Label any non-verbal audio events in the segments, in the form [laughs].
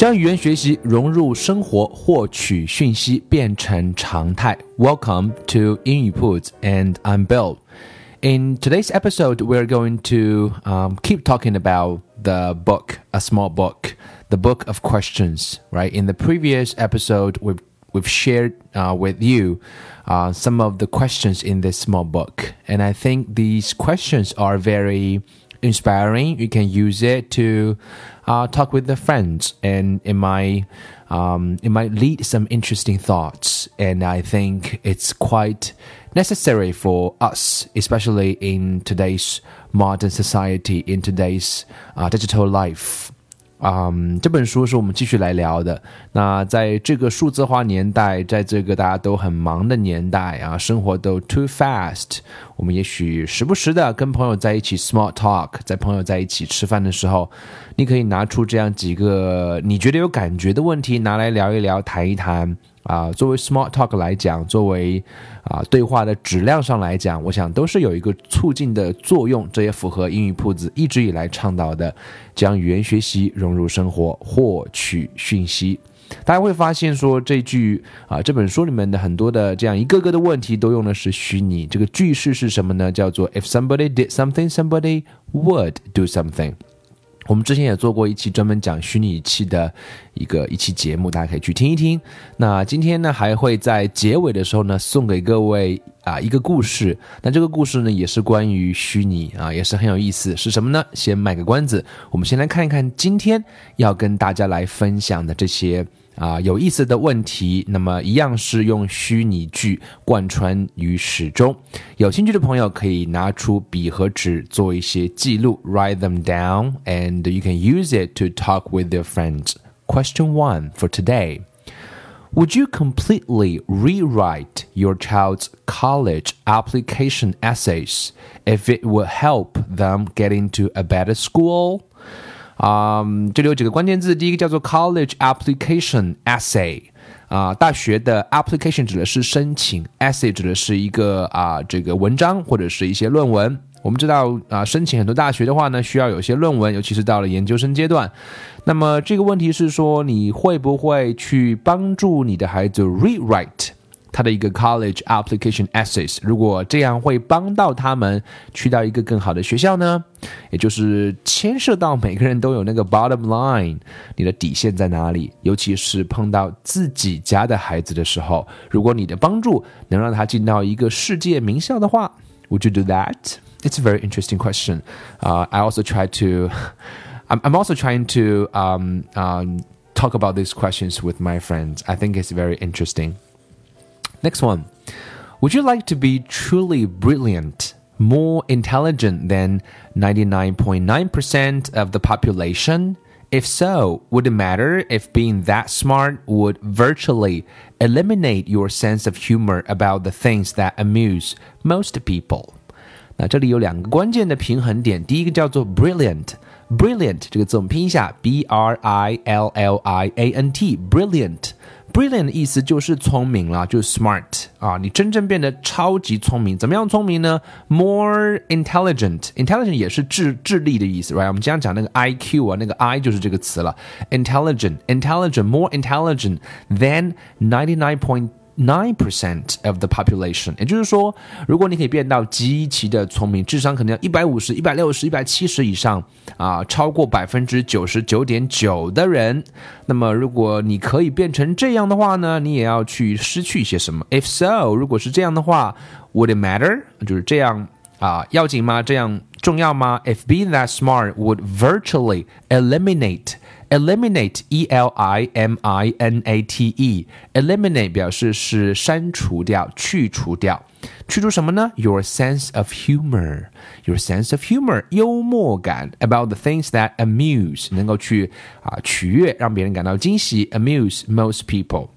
将语言学习融入生活，获取讯息变成常态。Welcome to 英语 Puts, and I'm Bill. In today's episode, we're going to um, keep talking about the book, a small book, the book of questions. Right. In the previous episode, we've we've shared uh, with you uh, some of the questions in this small book, and I think these questions are very inspiring. You can use it to uh, talk with the friends, and it might um, it might lead some interesting thoughts. And I think it's quite necessary for us, especially in today's modern society, in today's uh, digital life. 啊，这本书是我们继续来聊的。那在这个数字化年代，在这个大家都很忙的年代啊，生活都 too fast，我们也许时不时的跟朋友在一起 small talk，在朋友在一起吃饭的时候，你可以拿出这样几个你觉得有感觉的问题，拿来聊一聊，谈一谈。啊，作为 smart talk 来讲，作为啊对话的质量上来讲，我想都是有一个促进的作用。这也符合英语铺子一直以来倡导的，将语言学习融入生活，获取讯息。大家会发现说，这句啊这本书里面的很多的这样一个个的问题，都用的是虚拟。这个句式是什么呢？叫做 If somebody did something, somebody would do something。我们之前也做过一期专门讲虚拟器的一个一期节目，大家可以去听一听。那今天呢，还会在结尾的时候呢，送给各位啊一个故事。那这个故事呢，也是关于虚拟啊，也是很有意思。是什么呢？先卖个关子，我们先来看一看今天要跟大家来分享的这些。啊，有意思的问题，那么一样是用虚拟句贯穿于始终。有兴趣的朋友可以拿出笔和纸做一些记录，write them down, and you can use it to talk with your friends. Question one for today. Would you completely rewrite your child's college application essays if it would help them get into a better school? 啊，这里有几个关键字，第一个叫做 college application essay，啊，大学的 application 指的是申请，essay 指的是一个啊这个文章或者是一些论文。我们知道啊，申请很多大学的话呢，需要有些论文，尤其是到了研究生阶段。那么这个问题是说，你会不会去帮助你的孩子 rewrite？他的一个 college application essays，如果这样会帮到他们去到一个更好的学校呢？也就是牵涉到每个人都有那个 bottom line，你的底线在哪里？尤其是碰到自己家的孩子的时候，如果你的帮助能让他进到一个世界名校的话，Would you do that? It's a very interesting question. Uh, I also try to, [laughs] I'm, I'm also trying to um, um, talk about these questions with my friends. I think it's very interesting. Next one. Would you like to be truly brilliant, more intelligent than 99.9% of the population? If so, would it matter if being that smart would virtually eliminate your sense of humor about the things that amuse most people? 那这里有两个关键的平衡点，第一个叫做 brilliant，brilliant 这个字我们拼一下，b r i l l i a n t，brilliant。 Brilliant 的意思就是聪明了，就是 smart 啊，你真正变得超级聪明，怎么样聪明呢？More intelligent，intelligent 也是智智力的意思，right？我们经常讲那个 IQ 啊，那个 I 就是这个词了，intelligent，intelligent，more intelligent than ninety nine point nine percent of the population。也就是说，如果你可以变到极其的聪明，智商可能要一百五十、一百六十、一百七十以上啊，超过百分之九十九点九的人。那么，如果你可以变成这样的话呢，你也要去失去一些什么？If so，如果是这样的话，Would it matter？就是这样啊，要紧吗？这样重要吗？If being that smart would virtually eliminate eliminate e l i m i n a t e eliminate 表示是删除掉、去除掉。去除什么呢？Your sense of humor, your sense of humor，幽默感，about the things that amuse，能够去啊取悦，让别人感到惊喜，amuse most people。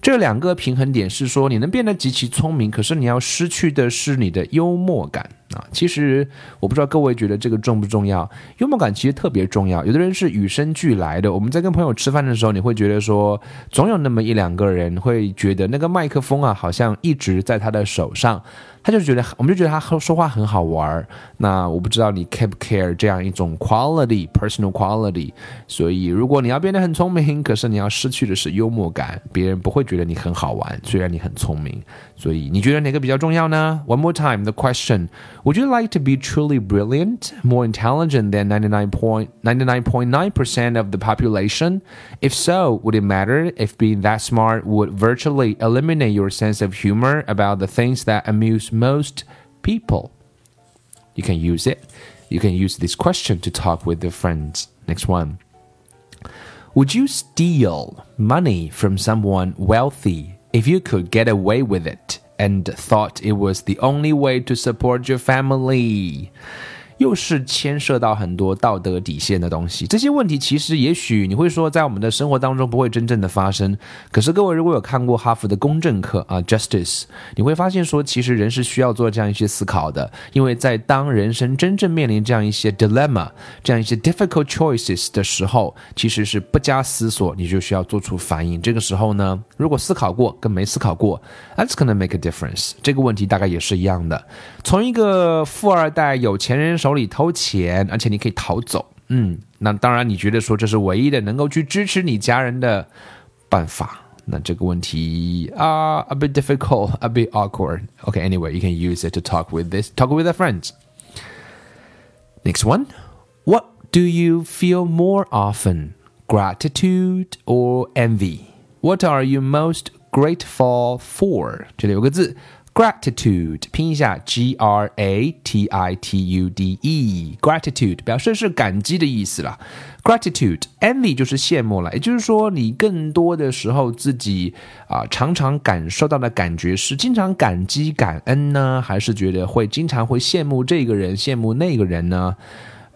这两个平衡点是说，你能变得极其聪明，可是你要失去的是你的幽默感。 啊，其实我不知道各位觉得这个重不重要？幽默感其实特别重要。有的人是与生俱来的。我们在跟朋友吃饭的时候，你会觉得说，总有那么一两个人会觉得那个麦克风啊，好像一直在他的手上。他就觉得，我们就觉得他说话很好玩儿。那我不知道你 care 不 care 这样一种 quality，personal quality。所以，如果你要变得很聪明，可是你要失去的是幽默感，别人不会觉得你很好玩，虽然你很聪明。所以，你觉得哪个比较重要呢？One more time, the question: Would you like to be truly brilliant, more intelligent than 99.99.9% of the population? If so, would it matter if being that smart would virtually eliminate your sense of humor about the things that amuse most people. You can use it. You can use this question to talk with your friends. Next one. Would you steal money from someone wealthy if you could get away with it and thought it was the only way to support your family? 又是牵涉到很多道德底线的东西。这些问题其实也许你会说，在我们的生活当中不会真正的发生。可是各位如果有看过哈佛的公正课啊，Justice，你会发现说，其实人是需要做这样一些思考的。因为在当人生真正面临这样一些 dilemma，这样一些 difficult choices 的时候，其实是不加思索你就需要做出反应。这个时候呢，如果思考过跟没思考过，that's gonna make a difference。这个问题大概也是一样的。从一个富二代有钱人。手里偷钱，而且你可以逃走。嗯，那当然，你觉得说这是唯一的能够去支持你家人的办法。那这个问题啊、uh,，a bit difficult, a bit awkward. Okay, anyway, you can use it to talk with this, talk with your friends. Next one, what do you feel more often, gratitude or envy? What are you most grateful for? 这里有个字 Gratitude 拼一下，G R A T I T U D E，Gratitude 表示是感激的意思啦。Gratitude，envy 就是羡慕了，也就是说，你更多的时候自己啊，常常感受到的感觉是经常感激感恩呢，还是觉得会经常会羡慕这个人、羡慕那个人呢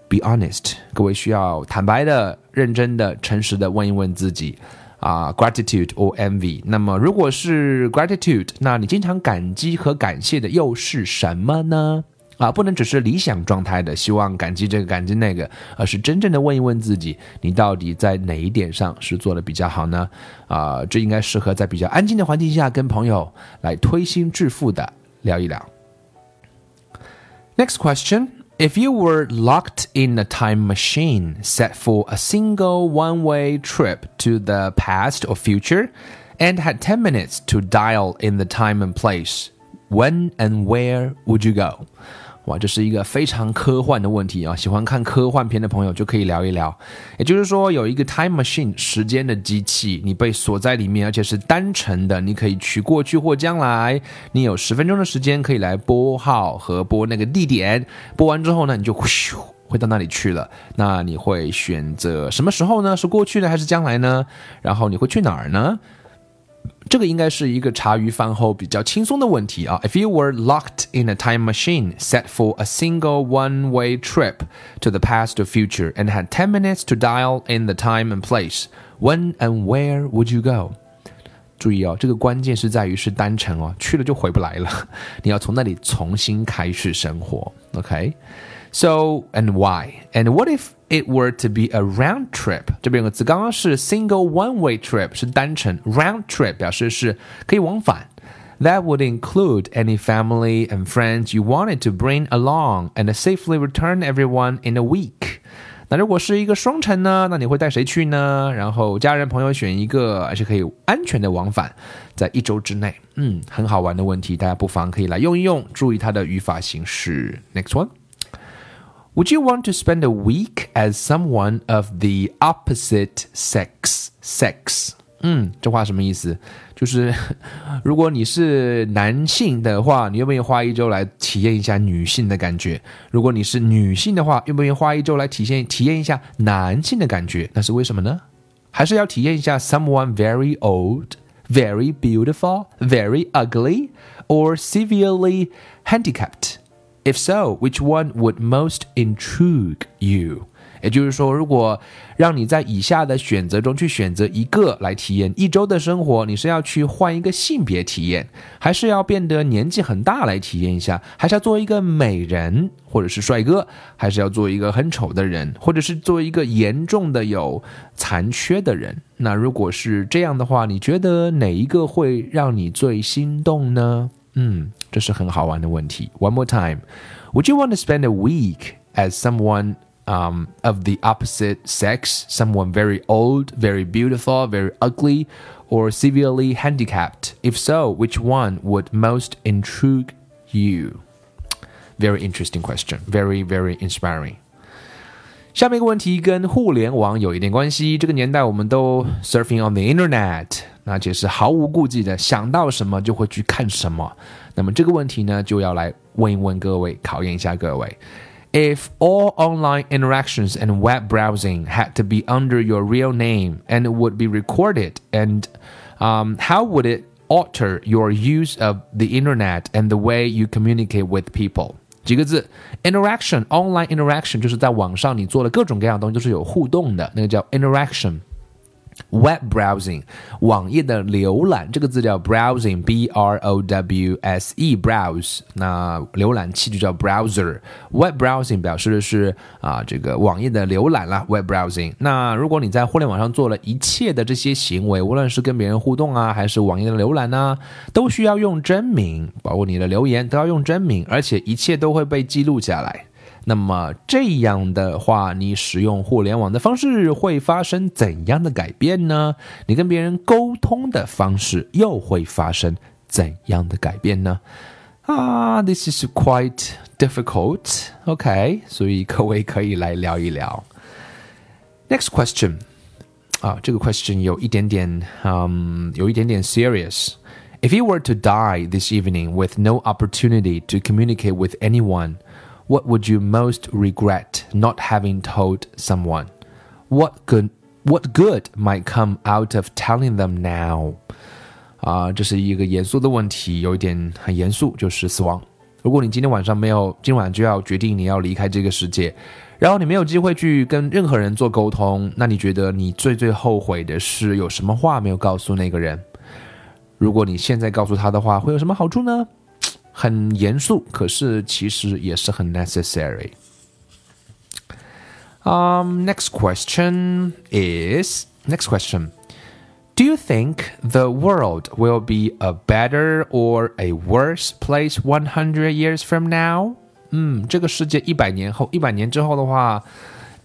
？Be honest，各位需要坦白的、认真的、诚实的问一问自己。啊，gratitude or envy。那么，如果是 gratitude，那你经常感激和感谢的又是什么呢？啊，不能只是理想状态的希望感激这个感激那个，而是真正的问一问自己，你到底在哪一点上是做的比较好呢？啊，这应该适合在比较安静的环境下跟朋友来推心置腹的聊一聊。Next question. If you were locked in a time machine set for a single one way trip to the past or future and had 10 minutes to dial in the time and place, when and where would you go? 哇，这是一个非常科幻的问题啊！喜欢看科幻片的朋友就可以聊一聊。也就是说，有一个 time machine 时间的机器，你被锁在里面，而且是单程的，你可以去过去或将来。你有十分钟的时间可以来拨号和拨那个地点。拨完之后呢，你就咻回到那里去了。那你会选择什么时候呢？是过去呢，还是将来呢？然后你会去哪儿呢？这个应该是一个茶余饭后比较轻松的问题啊。If you were locked in a time machine set for a single one-way trip to the past or future and had 10 minutes to dial in the time and place, when and where would you go? 注意哦，这个关键是在于是单程哦，去了就回不来了，你要从那里重新开始生活。OK。So [laughs] and why? And what if it were to be a round trip？这边有个词，刚刚是 single one-way trip 是单程，round trip 表示是可以往返。That would include any family and friends you wanted to bring along and safely return everyone in a week. 那如果是一个双城呢？那你会带谁去呢？然后家人朋友选一个，而且可以安全的往返，在一周之内。嗯，很好玩的问题，大家不妨可以来用一用，注意它的语法形式。Next one. Would you want to spend a week as someone of the opposite sex? Sex. 嗯，这话什么意思？就是如果你是男性的话，你愿不愿意花一周来体验一下女性的感觉？如果你是女性的话，愿不愿意花一周来体验体验一下男性的感觉？那是为什么呢？还是要体验一下 someone [laughs] very old, very beautiful, very ugly, or severely handicapped? If so, which one would most intrigue you? 也就是说，如果让你在以下的选择中去选择一个来体验一周的生活，你是要去换一个性别体验，还是要变得年纪很大来体验一下，还是要做一个美人或者是帅哥，还是要做一个很丑的人，或者是做一个严重的有残缺的人？那如果是这样的话，你觉得哪一个会让你最心动呢？嗯，这是很好玩的问题。One more time, would you want to spend a week as someone? um, of the opposite sex, someone very old, very beautiful, very ugly, or severely handicapped? If so, which one would most intrigue you? Very interesting question. Very, very inspiring. 下面一个问题跟互联网有一点关系。这个年代我们都 surfing on the internet，那就是毫无顾忌的，想到什么就会去看什么。那么这个问题呢，就要来问一问各位，考验一下各位。 if all online interactions and web browsing had to be under your real name and would be recorded, and um, how would it alter your use of the internet and the way you communicate with people? 几个字，interaction online interaction 就是在网上你做了各种各样的东西都是有互动的，那个叫 interaction。 Web browsing，网页的浏览，这个字叫 browsing，b r o w s e，browse。那浏览器就叫 browser。Web browsing 表示的是啊，这个网页的浏览啦。Web browsing。那如果你在互联网上做了一切的这些行为，无论是跟别人互动啊，还是网页的浏览呢，都需要用真名，包括你的留言都要用真名，而且一切都会被记录下来。那么这样的话，你使用互联网的方式会发生怎样的改变呢？你跟别人沟通的方式又会发生怎样的改变呢？啊，this is quite difficult. OK，所以各位可以来聊一聊。Next question，啊，这个 question 有一点点，嗯，有一点点 serious. If you were to die this evening with no opportunity to communicate with anyone. What would you most regret not having told someone? What good what good might come out of telling them now? 啊，这是一个严肃的问题，有一点很严肃，就是死亡。如果你今天晚上没有，今晚就要决定你要离开这个世界，然后你没有机会去跟任何人做沟通，那你觉得你最最后悔的是有什么话没有告诉那个人？如果你现在告诉他的话，会有什么好处呢？很严肃，可是其实也是很 necessary。Um, next question is next question. Do you think the world will be a better or a worse place 100 years from now? 嗯，这个世界一百年后，一百年之后的话，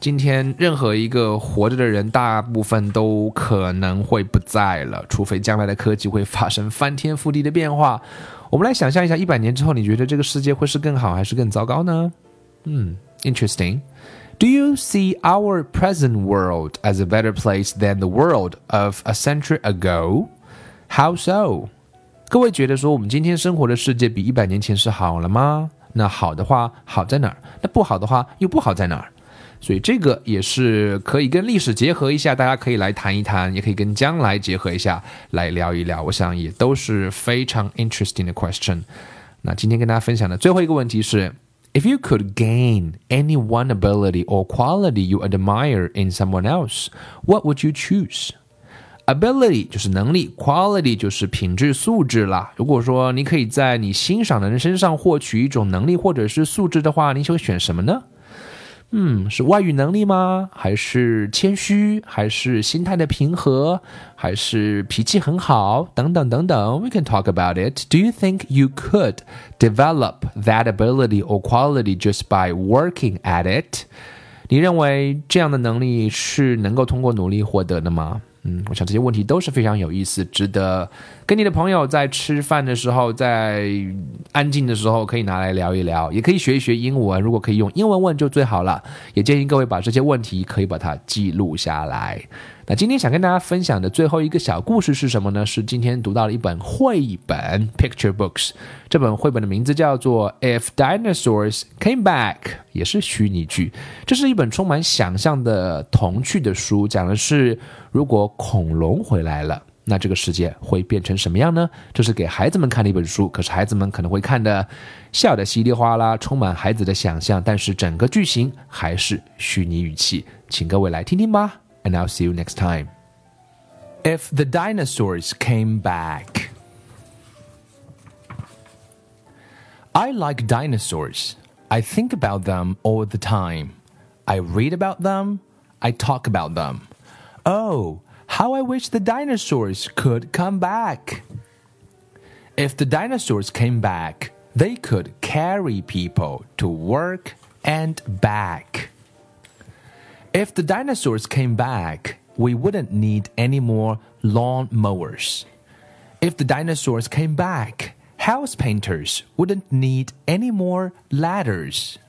今天任何一个活着的人，大部分都可能会不在了，除非将来的科技会发生翻天覆地的变化。我们来想象一下，一百年之后，你觉得这个世界会是更好还是更糟糕呢？嗯，interesting。Do you see our present world as a better place than the world of a century ago? How so? 各位觉得说我们今天生活的世界比一百年前是好了吗？那好的话好在哪儿？那不好的话又不好在哪儿？所以这个也是可以跟历史结合一下，大家可以来谈一谈，也可以跟将来结合一下来聊一聊。我想也都是非常 interesting 的 question。那今天跟大家分享的最后一个问题是：If you could gain any one ability or quality you admire in someone else, what would you choose? Ability 就是能力，quality 就是品质素质啦。如果说你可以在你欣赏的人身上获取一种能力或者是素质的话，你会选什么呢？嗯，是外语能力吗？还是谦虚？还是心态的平和？还是脾气很好？等等等等。We can talk about it. Do you think you could develop that ability or quality just by working at it? 你认为这样的能力是能够通过努力获得的吗？嗯，我想这些问题都是非常有意思，值得跟你的朋友在吃饭的时候，在安静的时候可以拿来聊一聊，也可以学一学英文。如果可以用英文问就最好了。也建议各位把这些问题可以把它记录下来。那今天想跟大家分享的最后一个小故事是什么呢？是今天读到了一本绘本 （picture books）。这本绘本的名字叫做《If Dinosaurs Came Back》，也是虚拟剧。这是一本充满想象的童趣的书，讲的是如果恐龙回来了，那这个世界会变成什么样呢？这是给孩子们看的一本书，可是孩子们可能会看的笑得稀里哗啦，充满孩子的想象，但是整个剧情还是虚拟语气，请各位来听听吧。And I'll see you next time. If the dinosaurs came back. I like dinosaurs. I think about them all the time. I read about them. I talk about them. Oh, how I wish the dinosaurs could come back. If the dinosaurs came back, they could carry people to work and back. If the dinosaurs came back, we wouldn't need any more lawn mowers. If the dinosaurs came back, house painters wouldn't need any more ladders.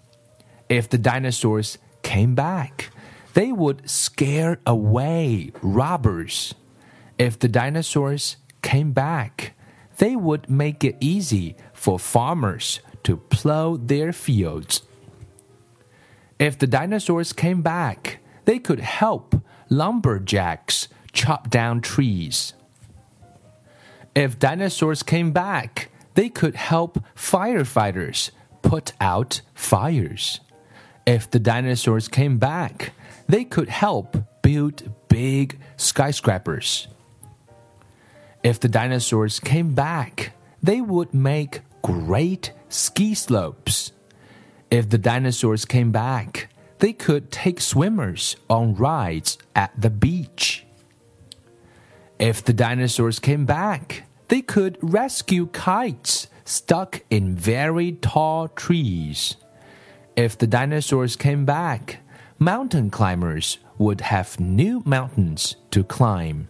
If the dinosaurs came back, they would scare away robbers. If the dinosaurs came back, they would make it easy for farmers to plow their fields. If the dinosaurs came back, they could help lumberjacks chop down trees. If dinosaurs came back, they could help firefighters put out fires. If the dinosaurs came back, they could help build big skyscrapers. If the dinosaurs came back, they would make great ski slopes. If the dinosaurs came back, they could take swimmers on rides at the beach. If the dinosaurs came back, they could rescue kites stuck in very tall trees. If the dinosaurs came back, mountain climbers would have new mountains to climb.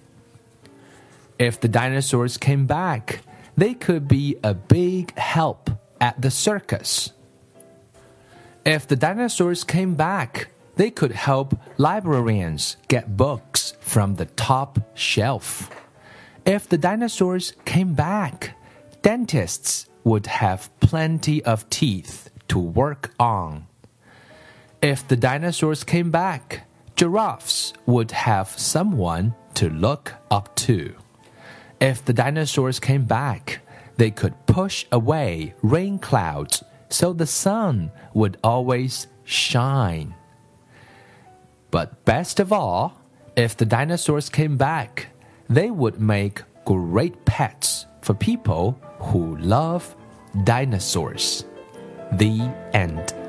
If the dinosaurs came back, they could be a big help at the circus. If the dinosaurs came back, they could help librarians get books from the top shelf. If the dinosaurs came back, dentists would have plenty of teeth to work on. If the dinosaurs came back, giraffes would have someone to look up to. If the dinosaurs came back, they could push away rain clouds so the sun would always shine. But best of all, if the dinosaurs came back, they would make great pets for people who love dinosaurs. The end.